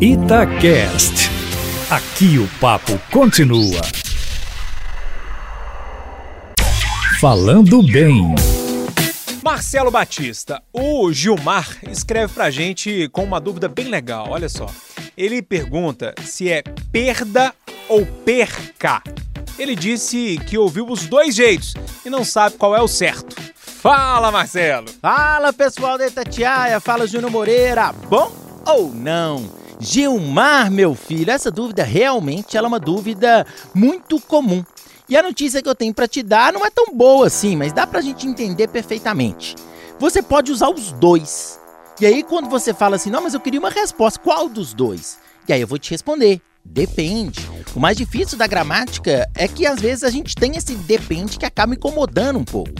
Itacast. Aqui o papo continua. Falando bem. Marcelo Batista, o Gilmar escreve pra gente com uma dúvida bem legal, olha só. Ele pergunta se é perda ou perca. Ele disse que ouviu os dois jeitos e não sabe qual é o certo. Fala, Marcelo! Fala, pessoal da Itatiaia, fala Júnior Moreira. Bom ou não? Gilmar, meu filho, essa dúvida realmente ela é uma dúvida muito comum. E a notícia que eu tenho para te dar não é tão boa assim, mas dá pra gente entender perfeitamente. Você pode usar os dois. E aí quando você fala assim, não, mas eu queria uma resposta, qual dos dois? E aí eu vou te responder, depende. O mais difícil da gramática é que às vezes a gente tem esse depende que acaba incomodando um pouco.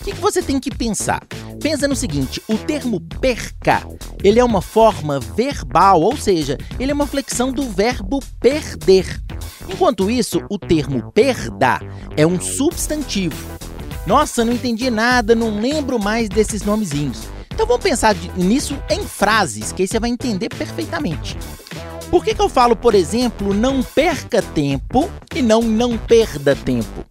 O que, que você tem que pensar? Pensa no seguinte, o termo perca, ele é uma forma verbal, ou seja, ele é uma flexão do verbo perder. Enquanto isso, o termo perda é um substantivo. Nossa, não entendi nada, não lembro mais desses nomezinhos. Então vamos pensar nisso em frases, que aí você vai entender perfeitamente. Por que, que eu falo, por exemplo, não perca tempo e não não perda tempo?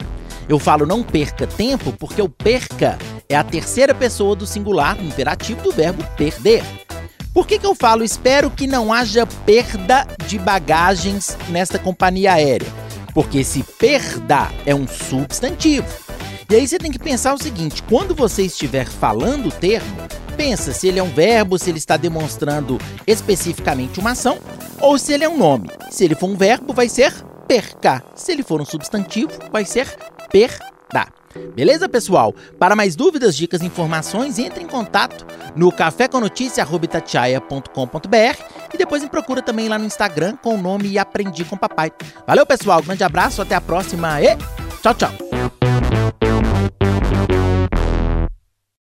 Eu falo não perca tempo porque o perca é a terceira pessoa do singular do imperativo do verbo perder. Por que, que eu falo espero que não haja perda de bagagens nesta companhia aérea? Porque esse perda é um substantivo. E aí você tem que pensar o seguinte: quando você estiver falando o termo, pensa se ele é um verbo, se ele está demonstrando especificamente uma ação, ou se ele é um nome. Se ele for um verbo, vai ser perca. Se ele for um substantivo, vai ser perda. Beleza, pessoal? Para mais dúvidas, dicas e informações, entre em contato no caféconoticia.com.br e depois me procura também lá no Instagram com o nome Aprendi com Papai. Valeu, pessoal. Grande abraço, até a próxima e tchau, tchau.